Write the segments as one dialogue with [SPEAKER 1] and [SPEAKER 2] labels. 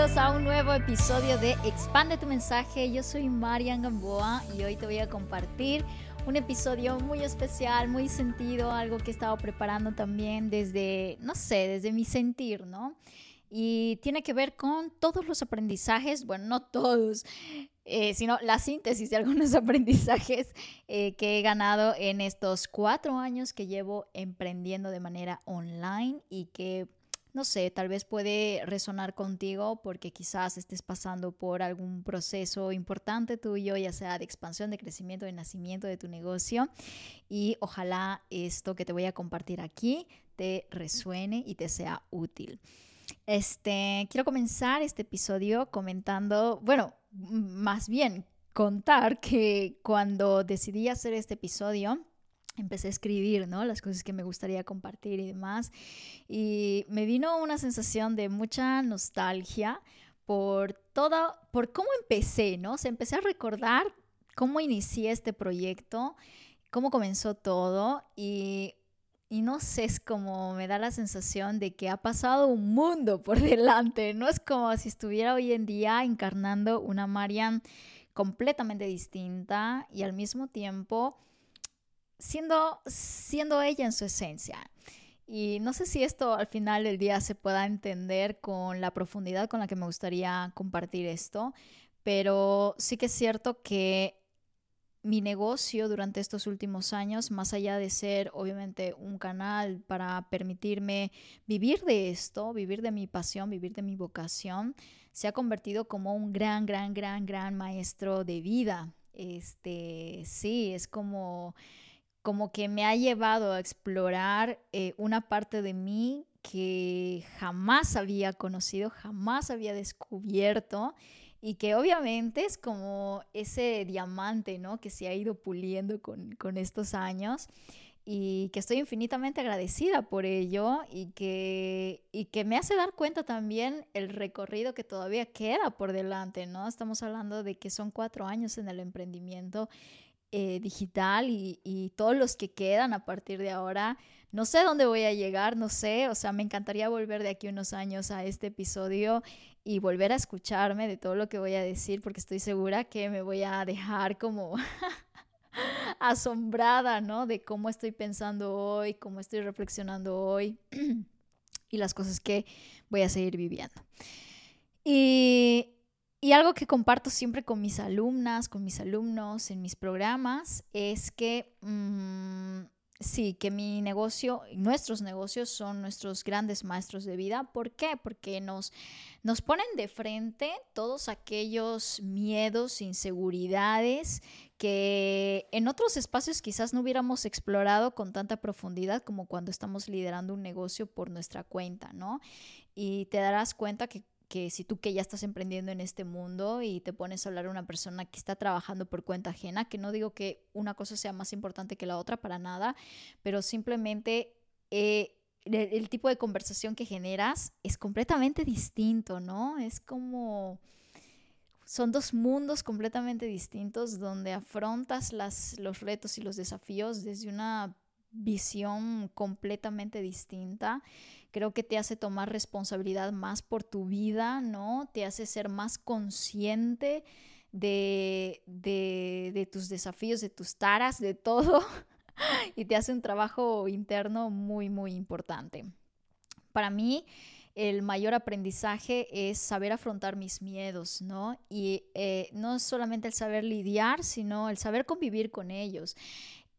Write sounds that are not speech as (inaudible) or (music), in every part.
[SPEAKER 1] bienvenidos a un nuevo episodio de Expande tu mensaje. Yo soy Marian Gamboa y hoy te voy a compartir un episodio muy especial, muy sentido, algo que he estado preparando también desde, no sé, desde mi sentir, ¿no? Y tiene que ver con todos los aprendizajes, bueno, no todos, eh, sino la síntesis de algunos (laughs) aprendizajes eh, que he ganado en estos cuatro años que llevo emprendiendo de manera online y que no sé, tal vez puede resonar contigo porque quizás estés pasando por algún proceso importante tuyo, ya sea de expansión, de crecimiento, de nacimiento de tu negocio. Y ojalá esto que te voy a compartir aquí te resuene y te sea útil. Este, quiero comenzar este episodio comentando, bueno, más bien contar que cuando decidí hacer este episodio, empecé a escribir, ¿no? Las cosas que me gustaría compartir y demás. Y me vino una sensación de mucha nostalgia por todo, por cómo empecé, ¿no? O empecé a recordar cómo inicié este proyecto, cómo comenzó todo y, y no sé, es como me da la sensación de que ha pasado un mundo por (laughs) delante, no es como si estuviera hoy en día encarnando una Marian completamente distinta y al mismo tiempo siendo, siendo ella en su esencia. Y no sé si esto al final del día se pueda entender con la profundidad con la que me gustaría compartir esto, pero sí que es cierto que mi negocio durante estos últimos años, más allá de ser obviamente un canal para permitirme vivir de esto, vivir de mi pasión, vivir de mi vocación, se ha convertido como un gran, gran, gran, gran maestro de vida. Este, sí, es como como que me ha llevado a explorar eh, una parte de mí que jamás había conocido, jamás había descubierto y que obviamente es como ese diamante, ¿no? Que se ha ido puliendo con, con estos años y que estoy infinitamente agradecida por ello y que, y que me hace dar cuenta también el recorrido que todavía queda por delante, ¿no? Estamos hablando de que son cuatro años en el emprendimiento eh, digital y, todos los que quedan a partir de ahora. No sé dónde voy a llegar, no sé, o sea, me encantaría volver de aquí unos años a este episodio y volver a escucharme de todo lo que voy a decir porque estoy segura que me voy a dejar como (laughs) asombrada, ¿no? De cómo estoy pensando hoy, cómo estoy reflexionando hoy (clears throat) y las cosas que voy a seguir viviendo. Y y algo que comparto siempre con mis alumnas, con mis alumnos en mis programas, es que mm, sí, que mi negocio, nuestros negocios son nuestros grandes maestros de vida. ¿Por qué? Porque nos, nos ponen de frente todos aquellos miedos, inseguridades que en otros espacios quizás no hubiéramos explorado con tanta profundidad como cuando estamos liderando un negocio por nuestra cuenta, ¿no? Y te darás cuenta que que si tú que ya estás emprendiendo en este mundo y te pones a hablar a una persona que está trabajando por cuenta ajena, que no digo que una cosa sea más importante que la otra para nada, pero simplemente eh, el, tipo de conversación que generas es completamente distinto, ¿no? Es como... Son dos mundos completamente distintos donde afrontas las, los retos y los desafíos desde una visión completamente distinta creo que te hace tomar responsabilidad más por tu vida, ¿no? Te hace ser más consciente de, de, tus desafíos, de tus taras, de todo, (laughs) y te hace un trabajo interno muy, muy importante. Para mí, el mayor aprendizaje es saber afrontar mis miedos, ¿no? Y eh, no solamente el saber lidiar, sino el saber convivir con ellos.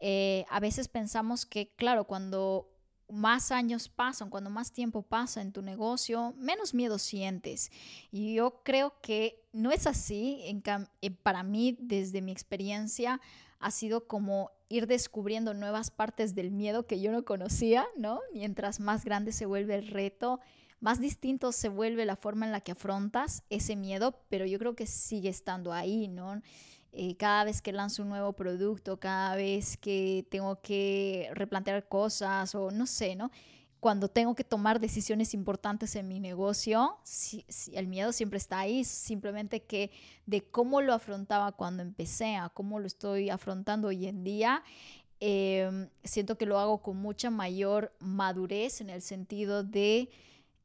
[SPEAKER 1] Eh, a veces pensamos que, claro, cuando más años pasan, cuando más tiempo pasa en tu negocio, menos miedo sientes. Y yo creo que no es así. Eh, para mí, desde mi experiencia, ha sido como ir descubriendo nuevas partes del miedo que yo no conocía, ¿no? Mientras más grande se vuelve el reto, más distinto se vuelve la forma en la que afrontas ese miedo, pero yo creo que sigue estando ahí, ¿no? Eh, cada vez que lanzo un nuevo producto, cada vez que tengo que replantear cosas o no sé, ¿no? Cuando tengo que tomar decisiones importantes en mi negocio, el miedo siempre está ahí, simplemente que de cómo lo afrontaba cuando empecé a cómo lo estoy afrontando hoy en día, em, siento que lo hago con mucha mayor madurez en el sentido de...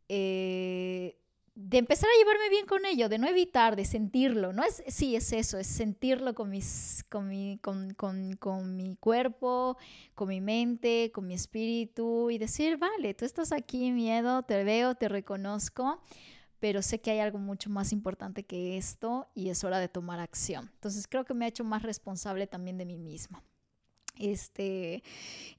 [SPEAKER 1] Eh, de empezar a llevarme bien con ello, de no evitar, de sentirlo, no es, sí, es eso, es sentirlo con, mis, con, mi, con, con, con mi cuerpo, con mi mente, con mi espíritu y decir, vale, tú estás aquí, miedo, te veo, te reconozco, pero sé que hay algo mucho más importante que esto y es hora de tomar acción. Entonces creo que me ha hecho más responsable también de mí misma. Este,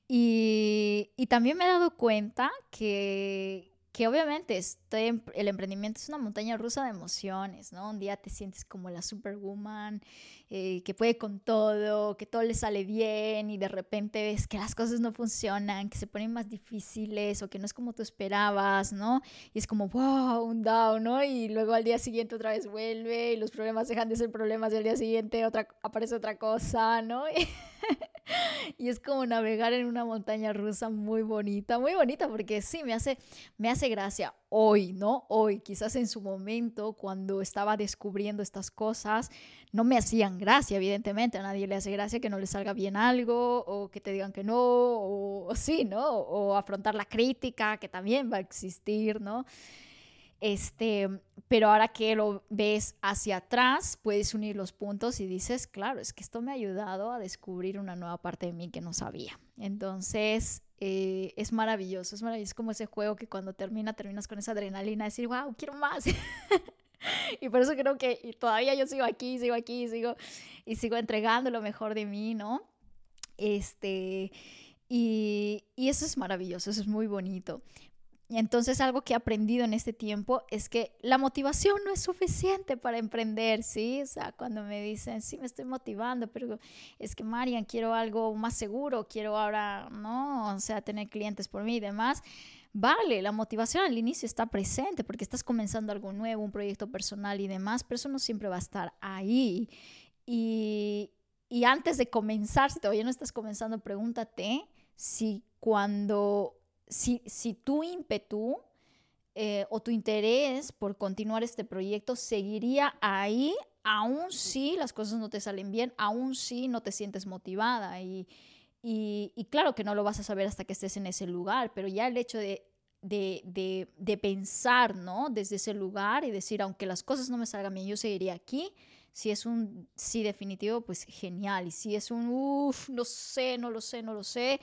[SPEAKER 1] y, y también me he dado cuenta que, que obviamente estoy el emprendimiento es una montaña rusa de emociones, ¿no? Un día te sientes como la superwoman, eh, que puede con todo, que todo le sale bien y de repente ves que las cosas no funcionan, que se ponen más difíciles o que no es como tú esperabas, ¿no? Y es como, wow, un down, ¿no? Y luego al día siguiente otra vez vuelve y los problemas dejan de ser problemas y al día siguiente otra, aparece otra cosa, ¿no? (laughs) (laughs) y es como navegar en una montaña rusa muy bonita, muy bonita, porque sí, me hace, me hace gracia hoy, ¿no? Hoy, quizás en su momento, cuando estaba descubriendo estas cosas, no me hacían gracia, evidentemente, a nadie le hace gracia que no le salga bien algo, o que te digan que no, o, o sí, ¿no? O afrontar la crítica, que también va a existir, ¿no? Este, pero ahora que lo ves hacia atrás, puedes unir los puntos y dices, claro, es que esto me ha ayudado a descubrir una nueva parte de mí que no sabía. Entonces, eh, es maravilloso, es maravilloso como ese juego que cuando termina, terminas con esa adrenalina, decir, wow, quiero más. (laughs) y por eso creo que todavía yo sigo aquí, sigo aquí, sigo y sigo entregando lo mejor de mí, ¿no? Este, y eso es maravilloso, eso es muy bonito. Y entonces algo que he aprendido en este tiempo es que la motivación no es suficiente para emprender, ¿sí? O sea, cuando me dicen, sí, me estoy motivando, pero es que Marian, quiero algo más seguro, quiero ahora, ¿no? O sea, tener clientes por mí y demás. Vale, la motivación al inicio está presente porque estás comenzando algo nuevo, un proyecto personal y demás, pero eso no siempre va a estar ahí. Y, y antes de comenzar, si todavía no estás comenzando, pregúntate si cuando si, si tu ímpetu eh, o tu interés por continuar este proyecto seguiría ahí, aún si las cosas no te salen bien, aún si no te sientes motivada. Y, y, claro que no lo vas a saber hasta que estés en ese lugar, pero ya el hecho de, de, de, de pensar, ¿no? Desde ese lugar y decir, aunque las cosas no me salgan bien, yo seguiría aquí. Si es un sí definitivo, pues genial. Y si es un, uff, no sé, no lo sé, no lo sé,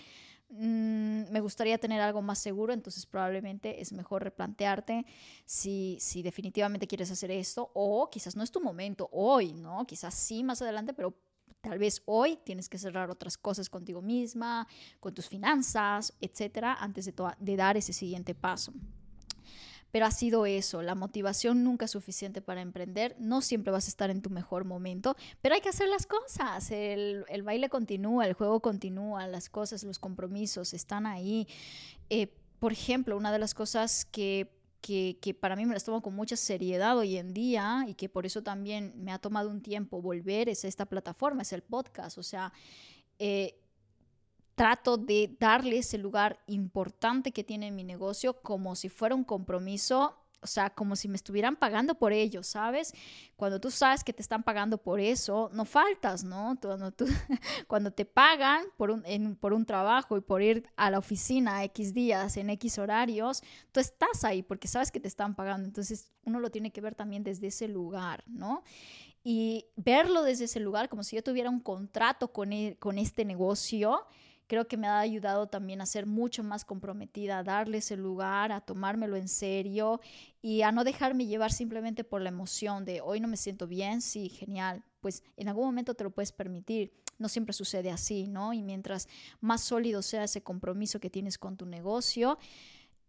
[SPEAKER 1] Mm, me gustaría tener algo más seguro, entonces probablemente es mejor replantearte si, si definitivamente quieres hacer esto o quizás no es tu momento hoy, ¿no? Quizás sí más adelante, pero tal vez hoy tienes que cerrar otras cosas contigo misma, con tus finanzas, etcétera, antes de, de dar ese siguiente paso pero ha sido eso, la motivación nunca es suficiente para emprender, no siempre vas a estar en tu mejor momento, pero hay que hacer las cosas, el, baile continúa, el juego continúa, las cosas, los compromisos están ahí. Eh, por ejemplo, una de las cosas que que, para mí me las tomo con mucha seriedad hoy en día y que por eso también me ha tomado un tiempo volver es esta plataforma, es el podcast. O sea, eh, trato de darle ese lugar importante que tiene mi negocio como si fuera un compromiso, o sea, como si me estuvieran pagando por ello, ¿sabes? Cuando tú sabes que te están pagando por eso, no faltas, ¿no? Cuando, tú, (laughs) cuando te pagan por un, por un trabajo y por ir a la oficina X días, en X horarios, tú estás ahí porque sabes que te están pagando. Entonces, uno lo tiene que ver también desde ese lugar, ¿no? Y verlo desde ese lugar, como si yo tuviera un contrato con, e, con este negocio creo que me ha ayudado también a ser mucho más comprometida, a darle ese lugar, a tomármelo en serio y a no dejarme llevar simplemente por la emoción de hoy no me siento bien, sí, genial, pues en algún momento te lo puedes permitir. No siempre sucede así, ¿no? Y mientras más sólido sea ese compromiso que tienes con tu negocio,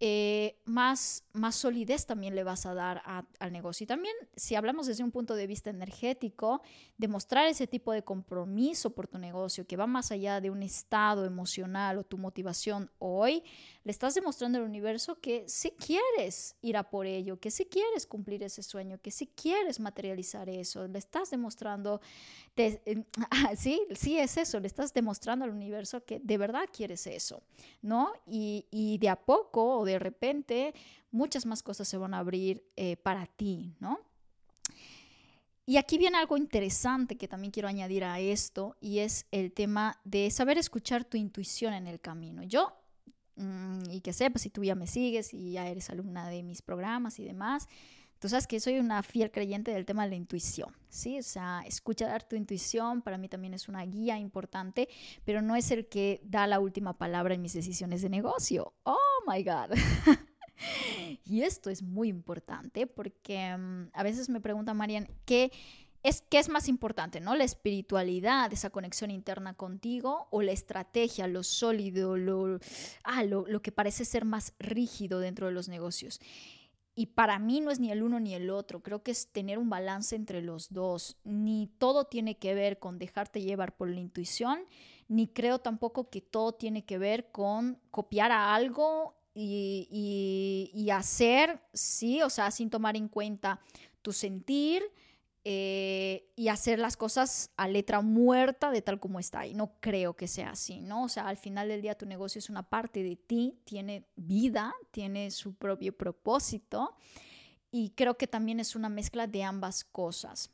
[SPEAKER 1] eh, más, más solidez también le vas a dar al negocio. Y también, si hablamos desde un punto de vista energético, demostrar ese tipo de compromiso por tu negocio que va más allá de un estado emocional o tu motivación hoy, le estás demostrando al universo que si quieres ir a por ello, que si quieres cumplir ese sueño, que si quieres materializar eso. Le estás demostrando, (laughs) sí, sí es eso, le estás demostrando al universo que de verdad quieres eso, ¿no? Y, y de a poco o de repente muchas más cosas se van a abrir eh, para ti, ¿no? Y aquí viene algo interesante que también quiero añadir a esto y es el tema de saber escuchar tu intuición en el camino. Yo Mm, y que sepas si tú ya me sigues y ya eres alumna de mis programas y demás, Tú sabes que soy una fiel creyente del tema de la intuición, ¿sí? O sea, escuchar tu intuición para mí también es una guía importante, pero no es el que da la última palabra en mis decisiones de negocio. Oh my God. (laughs) y esto es muy importante porque mm, a veces me pregunta Marian, ¿qué es, ¿qué es más importante, no? La espiritualidad, esa conexión interna contigo o la estrategia, lo sólido, lo, ah, lo, lo que parece ser más rígido dentro de los negocios. Y para mí no es ni el uno ni el otro, creo que es tener un balance entre los dos. Ni todo tiene que ver con dejarte llevar por la intuición, ni creo tampoco que todo tiene que ver con copiar a algo y, y, hacer, sí, o sea, sin tomar en cuenta tu sentir, eh, y hacer las cosas a letra muerta de tal como está. Y no creo que sea así, ¿no? O sea, al final del día tu negocio es una parte de ti, tiene vida, tiene su propio propósito y creo que también es una mezcla de ambas cosas.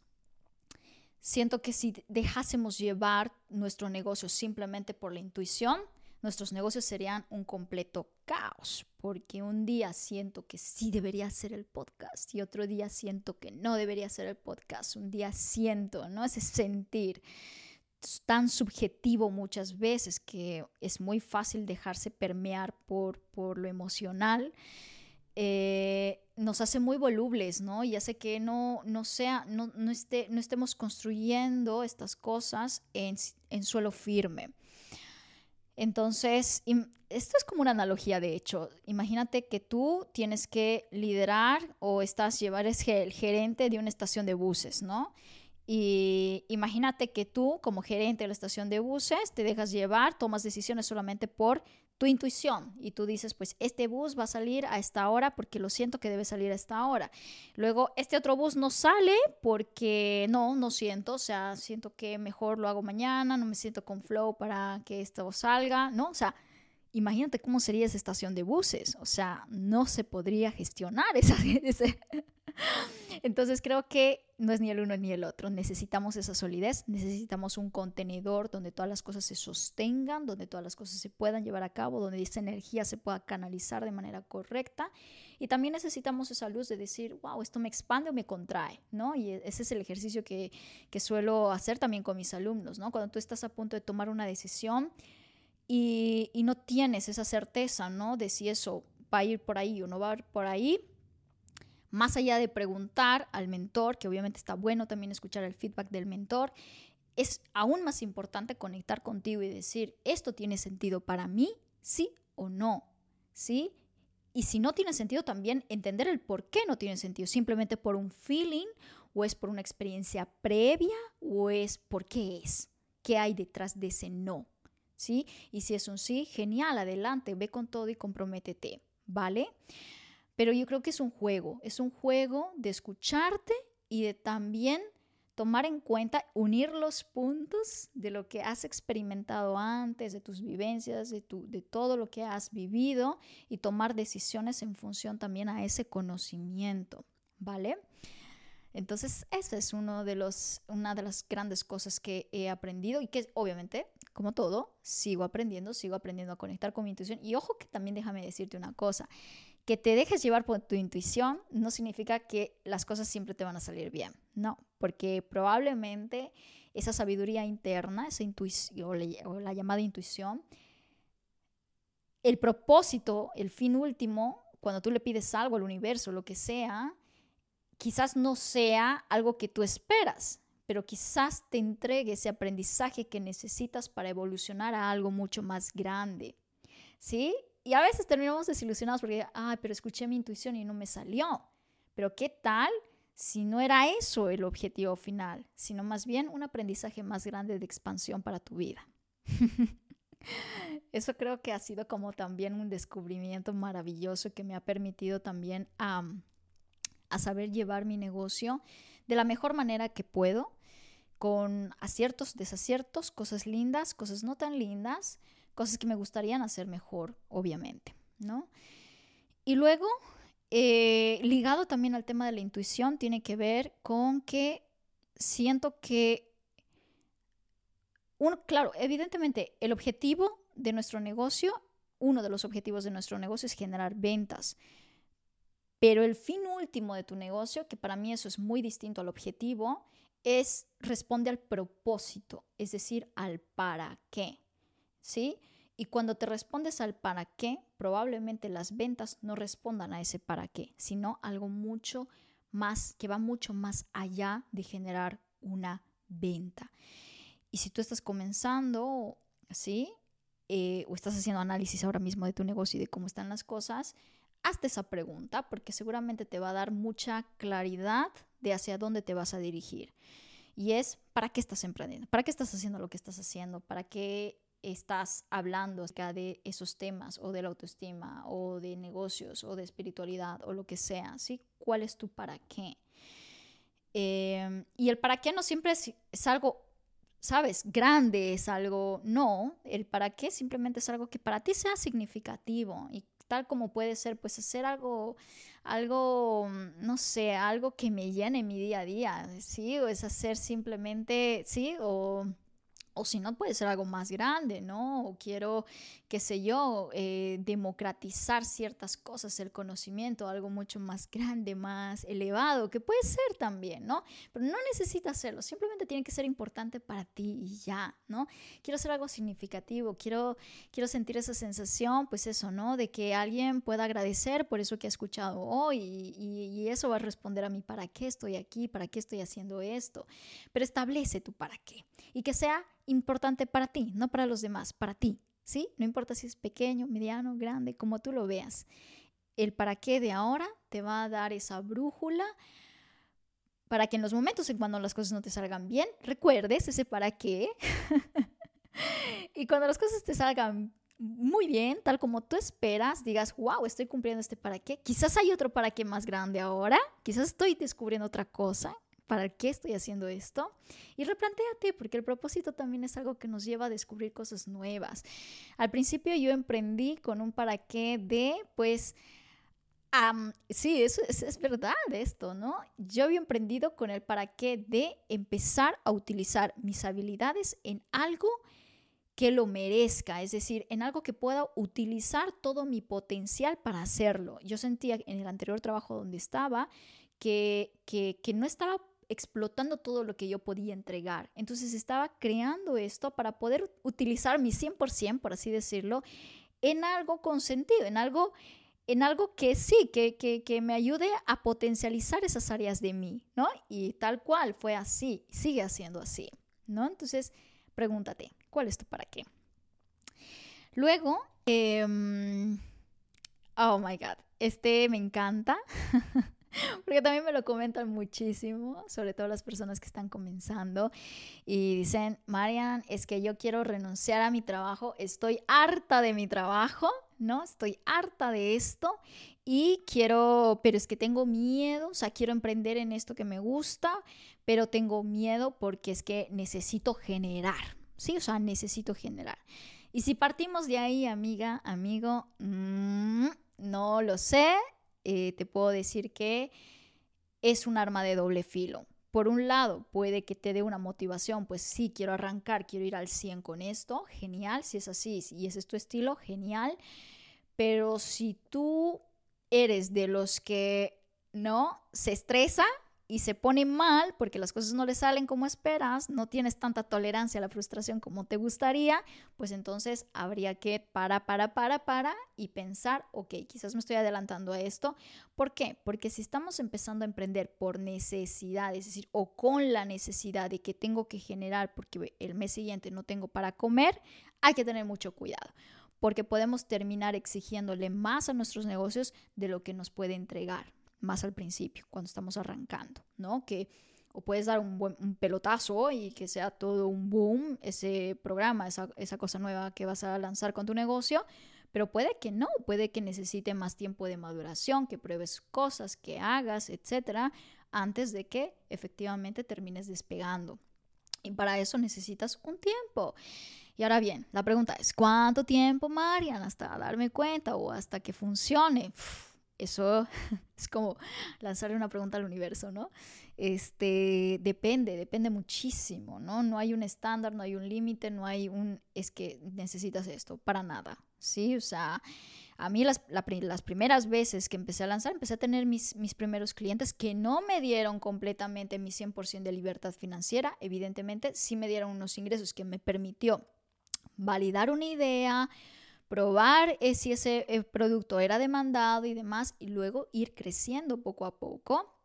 [SPEAKER 1] Siento que si dejásemos llevar nuestro negocio simplemente por la intuición, nuestros negocios serían un completo caos, porque un día siento que sí debería ser el podcast y otro día siento que no debería ser el podcast, un día siento, ¿no? Ese sentir tan subjetivo muchas veces que es muy fácil dejarse permear por, por lo emocional. Eh, nos hace muy volubles, ¿no? Y hace que no, no sea, no, no, esté, no estemos construyendo estas cosas en, en suelo firme. Entonces, esto es como una analogía, de hecho. Imagínate que tú tienes que liderar o estás, llevar, es el gerente de una estación de buses, ¿no? Y imagínate que tú, como gerente de la estación de buses, te dejas llevar, tomas decisiones solamente por tu intuición y tú dices, pues este bus va a salir a esta hora porque lo siento que debe salir a esta hora. Luego, este otro bus no sale porque no, no siento, o sea, siento que mejor lo hago mañana, no me siento con flow para que esto salga, ¿no? O sea, imagínate cómo sería esa estación de buses, o sea, no se podría gestionar (laughs) esa... Entonces creo que no es ni el uno ni el otro, necesitamos esa solidez, necesitamos un contenedor donde todas las cosas se sostengan, donde todas las cosas se puedan llevar a cabo, donde esa energía se pueda canalizar de manera correcta y también necesitamos esa luz de decir, wow, esto me expande o me contrae, ¿no? Y e, ese es el ejercicio que, que suelo hacer también con mis alumnos, ¿no? Cuando tú estás a punto de tomar una decisión, y, no tienes esa certeza, ¿no? De si eso va a ir por ahí o no va a ir por ahí, más allá de preguntar al mentor, que obviamente está bueno también escuchar el feedback del mentor, es aún más importante conectar contigo y decir, ¿esto tiene sentido para mí? ¿Sí o no? ¿Sí? Y si no tiene sentido, también entender el por qué no tiene sentido. Simplemente por un feeling, o es por una experiencia previa, o es por qué es. ¿Qué hay detrás de ese no? ¿sí? Y si es un sí, genial, adelante, ve con todo y comprométete, ¿vale? Pero yo creo que es un juego, es un juego de escucharte y de también tomar en cuenta, unir los puntos de lo que has experimentado antes, de tus vivencias, de, tu, de todo lo que has vivido y tomar decisiones en función también a ese conocimiento, ¿vale? Entonces, esa es uno de los, una de las grandes cosas que he aprendido y que obviamente, como todo, sigo aprendiendo, sigo aprendiendo a conectar con mi intuición. Y ojo que también déjame decirte una cosa, que te dejes llevar por tu intuición no significa que las cosas siempre te van a salir bien, no, porque probablemente esa sabiduría interna, esa intuición o la llamada intuición, el propósito, el fin último, cuando tú le pides algo al universo, lo que sea, quizás no sea algo que tú esperas, pero quizás te entregue ese aprendizaje que necesitas para evolucionar a algo mucho más grande. ¿Sí? Y a veces terminamos desilusionados porque, ay, pero escuché mi intuición y no me salió. Pero ¿qué tal si no era eso el objetivo final, sino más bien un aprendizaje más grande de expansión para tu vida? (laughs) Eso creo que ha sido como también un descubrimiento maravilloso que me ha permitido también a saber llevar mi negocio de la mejor manera que puedo, con aciertos, desaciertos, cosas lindas, cosas no tan lindas, cosas que me gustarían hacer mejor, obviamente, ¿no? Y luego, eh, ligado también al tema de la intuición, tiene que ver con que siento que, uno, claro, evidentemente el objetivo de nuestro negocio, uno de los objetivos de nuestro negocio es generar ventas, Pero el fin último de tu negocio, que para mí eso es muy distinto al objetivo, es responde al propósito, es decir, al para qué. ¿Sí? Y cuando te respondes al para qué, probablemente las ventas no respondan a ese para qué, sino algo mucho más, que va mucho más allá de generar una venta. Y si tú estás comenzando, ¿sí? Eh, o estás haciendo análisis ahora mismo de tu negocio y de cómo están las cosas, hazte esa pregunta porque seguramente te va a dar mucha claridad de hacia dónde te vas a dirigir. Y es, ¿para qué estás emprendiendo? ¿Para qué estás haciendo lo que estás haciendo? ¿Para qué estás hablando acerca de esos temas o de la autoestima o de negocios o de espiritualidad o lo que sea? ¿sí? ¿Cuál es tu para qué? Em, y el para qué no siempre es, es algo sabes, grande, es algo, no, el para qué simplemente es algo que para ti sea significativo y tal como puede ser, pues hacer algo, algo, no sé, algo que me llene mi día a día, ¿sí? O es hacer simplemente, ¿sí? O o si no, puede ser algo más grande, ¿no? O quiero, qué sé yo, eh, democratizar ciertas cosas, el conocimiento, algo mucho más grande, más elevado, que puede ser también, ¿no? Pero no necesita hacerlo, simplemente tiene que ser importante para ti y ya, ¿no? Quiero hacer algo significativo, quiero, quiero sentir esa sensación, pues eso, ¿no? De que alguien pueda agradecer por eso que ha escuchado hoy y, eso va a responder a mí, ¿para qué estoy aquí? ¿Para qué estoy haciendo esto? Pero establece tu para qué y que sea importante para ti, no para los demás, para ti, ¿sí? No importa si es pequeño, mediano, grande, como tú lo veas. El para qué de ahora te va a dar esa brújula para que en los momentos en cuando las cosas no te salgan bien, recuerdes ese para qué. (laughs) y cuando las cosas te salgan muy bien, tal como tú esperas, digas, wow, estoy cumpliendo este para qué. Quizás hay otro para qué más grande ahora, quizás estoy descubriendo otra cosa, ¿Para qué estoy haciendo esto? Y replantéate, porque el propósito también es algo que nos lleva a descubrir cosas nuevas. Al principio yo emprendí con un para qué de, pues, sí, eso es, verdad esto, ¿no? Yo había emprendido con el para qué de empezar a utilizar mis habilidades en algo que lo merezca, es decir, en algo que pueda utilizar todo mi potencial para hacerlo. Yo sentía en el anterior trabajo donde estaba que, que no estaba explotando todo lo que yo podía entregar. Entonces estaba creando esto para poder utilizar mi 100%, por así decirlo, en algo con sentido, en algo, en algo que sí, que, que, que me ayude a potencializar esas áreas de mí, ¿no? Y tal cual fue así, sigue siendo así, ¿no? Entonces, pregúntate, ¿cuál es tu para qué? Luego, em, oh my God, este me encanta. (laughs) (laughs) porque también me lo comentan muchísimo, sobre todo las personas que están comenzando y dicen, Marian, es que yo quiero renunciar a mi trabajo, estoy harta de mi trabajo, ¿no? Estoy harta de esto y quiero, pero es que tengo miedo, o sea, quiero emprender en esto que me gusta, pero tengo miedo porque es que necesito generar, ¿sí? O sea, necesito generar. Y si partimos de ahí, amiga, amigo, mmm, no lo sé, eh, te puedo decir que es un arma de doble filo. Por un lado, puede que te dé una motivación, pues sí, quiero arrancar, quiero ir al 100 con esto, genial, si es así y ese es tu estilo, genial. Pero si tú eres de los que no se estresa, y se pone mal porque las cosas no le salen como esperas, no tienes tanta tolerancia a la frustración como te gustaría, pues entonces habría que para, para, para, para y pensar, ok, quizás me estoy adelantando a esto. ¿Por qué? Porque si estamos empezando a emprender por necesidad, es decir, o con la necesidad de que tengo que generar porque el mes siguiente no tengo para comer, hay que tener mucho cuidado porque podemos terminar exigiéndole más a nuestros negocios de lo que nos puede entregar más al principio, cuando estamos arrancando, ¿no? Que o puedes dar un, buen, un pelotazo y que sea todo un boom ese programa, esa, esa cosa nueva que vas a lanzar con tu negocio, pero puede que no, puede que necesite más tiempo de maduración, que pruebes cosas, que hagas, etcétera, antes de que efectivamente termines despegando. Y para eso necesitas un tiempo. Y ahora bien, la pregunta es, ¿cuánto tiempo, Marian, hasta darme cuenta o hasta que funcione? Eso (laughs) es como lanzarle una pregunta al universo, ¿no? Este, depende, depende muchísimo, ¿no? No hay un estándar, no hay un límite, no hay un, es que necesitas esto, para nada, ¿sí? O sea, A mí las, las, primeras veces que empecé a lanzar, empecé a tener mis, mis primeros clientes que no me dieron completamente mi 100% de libertad financiera, evidentemente sí me dieron unos ingresos que me permitió validar una idea, probar eh, si ese eh, producto era demandado y demás, y luego ir creciendo poco a poco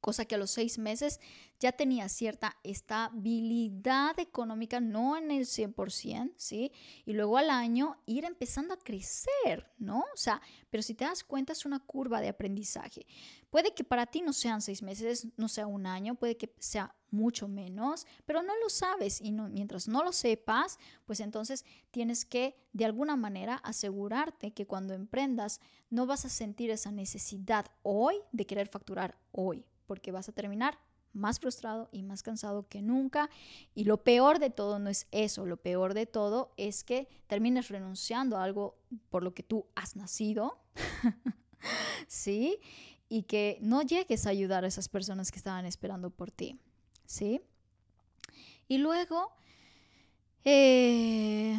[SPEAKER 1] cosa que a los seis meses ya tenía cierta estabilidad económica, no en el 100%, ¿sí? Y luego al año ir empezando a crecer, ¿no? O sea, pero si te das cuenta es una curva de aprendizaje. Puede que para ti no sean seis meses, no sea un año, puede que sea mucho menos, pero no lo sabes y mientras no lo sepas, pues entonces tienes que de alguna manera asegurarte que cuando emprendas no vas a sentir esa necesidad hoy de querer facturar hoy, porque vas a terminar más frustrado y más cansado que nunca. Y lo peor de todo no es eso, lo peor de todo es que termines renunciando a algo por lo que tú has nacido, (laughs) ¿sí? Y que no llegues a ayudar a esas personas que estaban esperando por ti, ¿sí? Y luego, eh,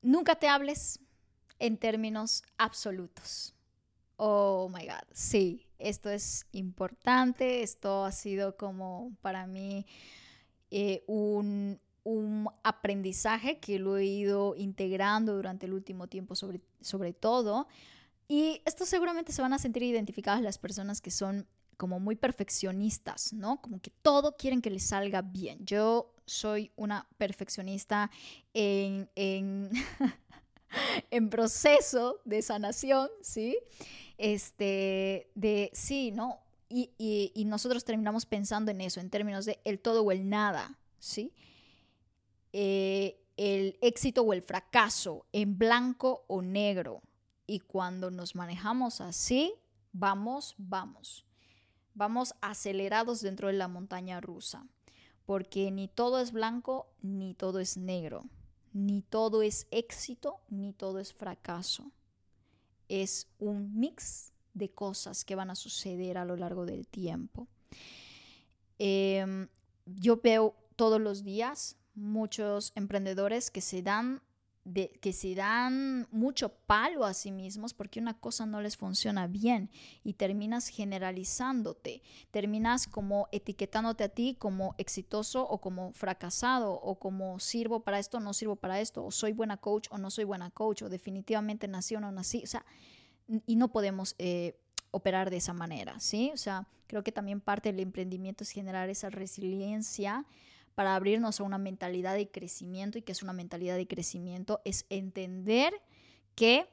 [SPEAKER 1] nunca te hables en términos absolutos. Oh my God, sí, esto es importante, esto ha sido como para mí eh, un, aprendizaje que lo he ido integrando durante el último tiempo sobre, sobre todo. Y esto seguramente se van a sentir identificadas las personas que son como muy perfeccionistas, ¿no? Como que todo quieren que les salga bien. Yo soy una perfeccionista en, en, (laughs) en proceso de sanación, ¿sí? Este, de sí, ¿no? Y, y, nosotros terminamos pensando en eso, en términos de el todo o el nada, ¿sí? Eh, el éxito o el fracaso, en blanco o negro. Y cuando nos manejamos así, vamos, vamos. Vamos acelerados dentro de la montaña rusa. Porque ni todo es blanco, ni todo es negro. Ni todo es éxito, ni todo es fracaso es un mix de cosas que van a suceder a lo largo del tiempo. Em, yo veo todos los días muchos emprendedores que se dan que se dan mucho palo a sí mismos porque una cosa no les funciona bien y terminas generalizándote, terminas como etiquetándote a ti como exitoso o como fracasado o como sirvo para esto no sirvo para esto o soy buena coach o no soy buena coach o definitivamente nací o no nací, o sea, y no podemos eh, operar de esa manera, ¿sí? O sea, creo que también parte del emprendimiento es generar esa resiliencia para abrirnos a una mentalidad de crecimiento y que es una mentalidad de crecimiento es entender que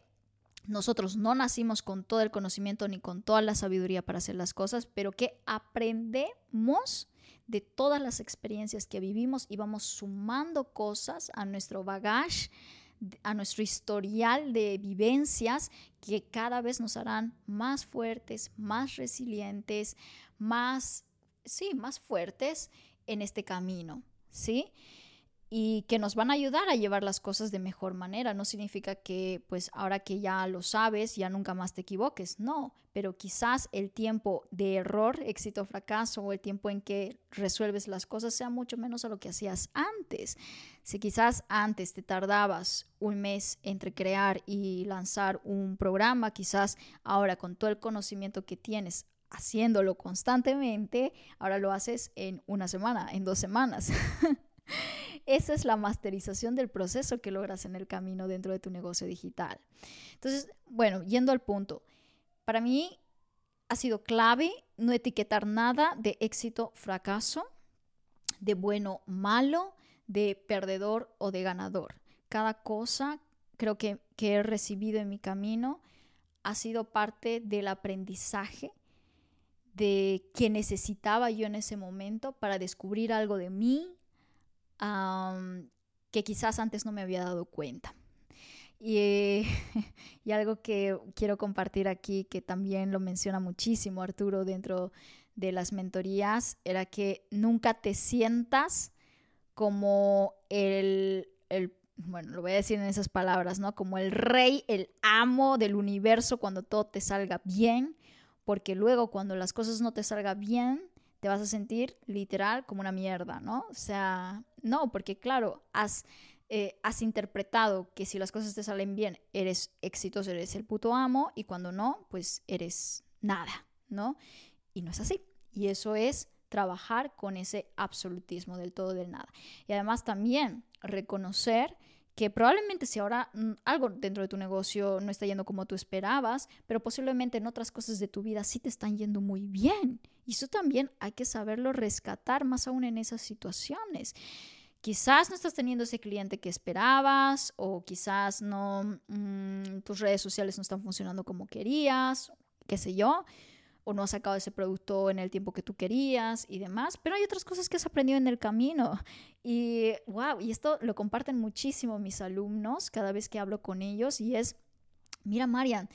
[SPEAKER 1] nosotros no nacimos con todo el conocimiento ni con toda la sabiduría para hacer las cosas, pero que aprendemos de todas las experiencias que vivimos y vamos sumando cosas a nuestro bagaje, a nuestro historial de vivencias que cada vez nos harán más fuertes, más resilientes, más, sí, más fuertes en este camino, ¿sí? y que nos van a ayudar a llevar las cosas de mejor manera. No significa que pues ahora que ya lo sabes, ya nunca más te equivoques, no, pero quizás el tiempo de error, éxito, fracaso o el tiempo en que resuelves las cosas sea mucho menos a lo que hacías antes. Si quizás antes te tardabas un mes entre crear y lanzar un programa, quizás ahora con todo el conocimiento que tienes haciéndolo constantemente, ahora lo haces en una semana, en dos semanas. (laughs) Esa es la masterización del proceso que logras en el camino dentro de tu negocio digital. Entonces, bueno, yendo al punto, para mí ha sido clave no etiquetar nada de éxito, fracaso, de bueno, malo, de perdedor o de ganador. Cada cosa creo que, que he recibido en mi camino ha sido parte del aprendizaje de que necesitaba yo en ese momento para descubrir algo de mí, que quizás antes no me había dado cuenta. Y, (laughs) y, algo que quiero compartir aquí, que también lo menciona muchísimo Arturo dentro de las mentorías, era que nunca te sientas como el, el, bueno, lo voy a decir en esas palabras, ¿no? Como el rey, el amo del universo cuando todo te salga bien, porque luego cuando las cosas no te salgan bien, te vas a sentir literal como una mierda, ¿no? O sea, no, porque claro, has, eh, has interpretado que si las cosas te salen bien, eres exitoso, eres el puto amo, y cuando no, pues eres nada, ¿no? Y no es así. Y eso es trabajar con ese absolutismo del todo del nada. Y además también reconocer que probablemente si ahora mm, algo dentro de tu negocio no está yendo como tú esperabas, pero posiblemente en otras cosas de tu vida sí te están yendo muy bien. Y eso también hay que saberlo rescatar más aún en esas situaciones. Quizás no estás teniendo ese cliente que esperabas o quizás no mm, tus redes sociales no están funcionando como querías, qué sé yo, o no has sacado ese producto en el tiempo que tú querías y demás, pero hay otras cosas que has aprendido en el camino. Y wow, y esto lo comparten muchísimo mis alumnos cada vez que hablo con ellos y es Mira, Marian,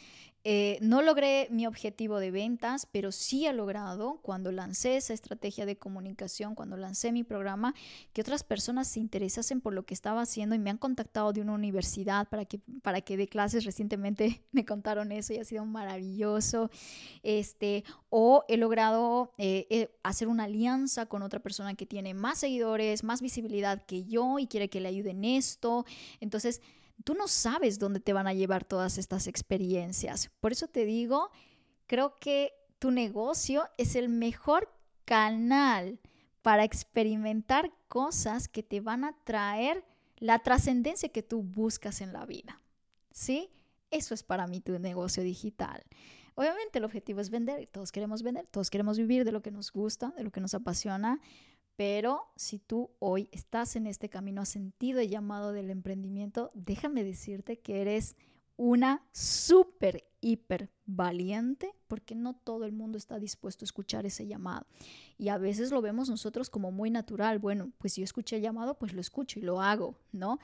[SPEAKER 1] eh, no logré mi objetivo de ventas, pero sí he logrado, cuando lancé esa estrategia de comunicación, cuando lancé mi programa, que otras personas se interesasen por lo que estaba haciendo y me han contactado de una universidad para que, para que dé clases. Recientemente (laughs) me contaron eso y ha sido maravilloso. Este, o he logrado eh, eh, hacer una alianza con otra persona que tiene más seguidores, más visibilidad que yo y quiere que le ayude en esto. Entonces, tú no sabes dónde te van a llevar todas estas experiencias. Por eso te digo, creo que tu negocio es el mejor canal para experimentar cosas que te van a traer la trascendencia que tú buscas en la vida. ¿Sí? Eso es para mí tu negocio digital. Obviamente el objetivo es vender, todos queremos vender, todos queremos vivir de lo que nos gusta, de lo que nos apasiona, pero si tú hoy estás en este camino, has sentido el llamado del emprendimiento, déjame decirte que eres una súper, hiper valiente, porque no todo el mundo está dispuesto a escuchar ese llamado. Y a veces lo vemos nosotros como muy natural. Bueno, pues si yo escuché el llamado, pues lo escucho y lo hago, ¿no?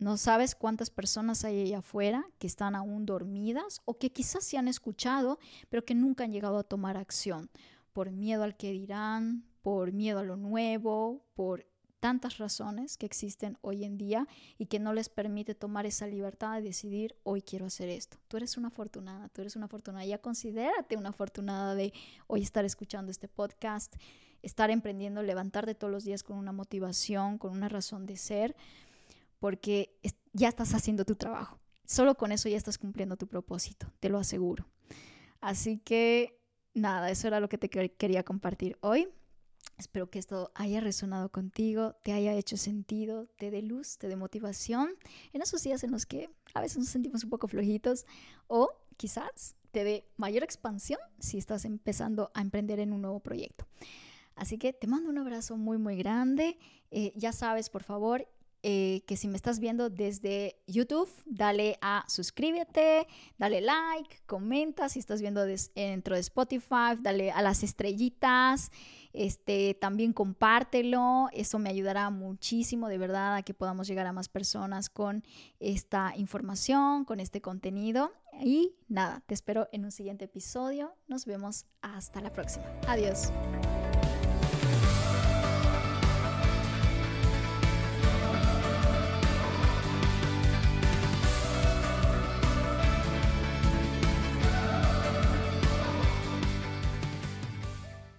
[SPEAKER 1] No sabes cuántas personas hay allá afuera que están aún dormidas o que quizás se han escuchado, pero que nunca han llegado a tomar acción por miedo al que dirán, por miedo a lo nuevo, por tantas razones que existen hoy en día y que no les permite tomar esa libertad de decidir, hoy quiero hacer esto. Tú eres una afortunada, tú eres una afortunada. Ya considérate una afortunada de hoy estar escuchando este podcast, estar emprendiendo, levantarte todos los días con una motivación, con una razón de ser, porque ya estás haciendo tu trabajo. Solo con eso ya estás cumpliendo tu propósito, te lo aseguro. Así que nada, eso era lo que te quería compartir hoy. Espero que esto haya resonado contigo, te haya hecho sentido, te dé luz, te dé motivación en esos días en los que a veces nos sentimos un poco flojitos o quizás te dé mayor expansión si estás empezando a emprender en un nuevo proyecto. Así que te mando un abrazo muy, muy grande. Eh, ya sabes, por favor, eh, que si me estás viendo desde YouTube, dale a suscríbete, dale like, comenta. Si estás viendo dentro de Spotify, dale a las estrellitas. Este, también compártelo. Eso me ayudará muchísimo, de verdad, a que podamos llegar a más personas con esta información, con este contenido. Y nada, te espero en un siguiente episodio. Nos vemos hasta la próxima. Adiós.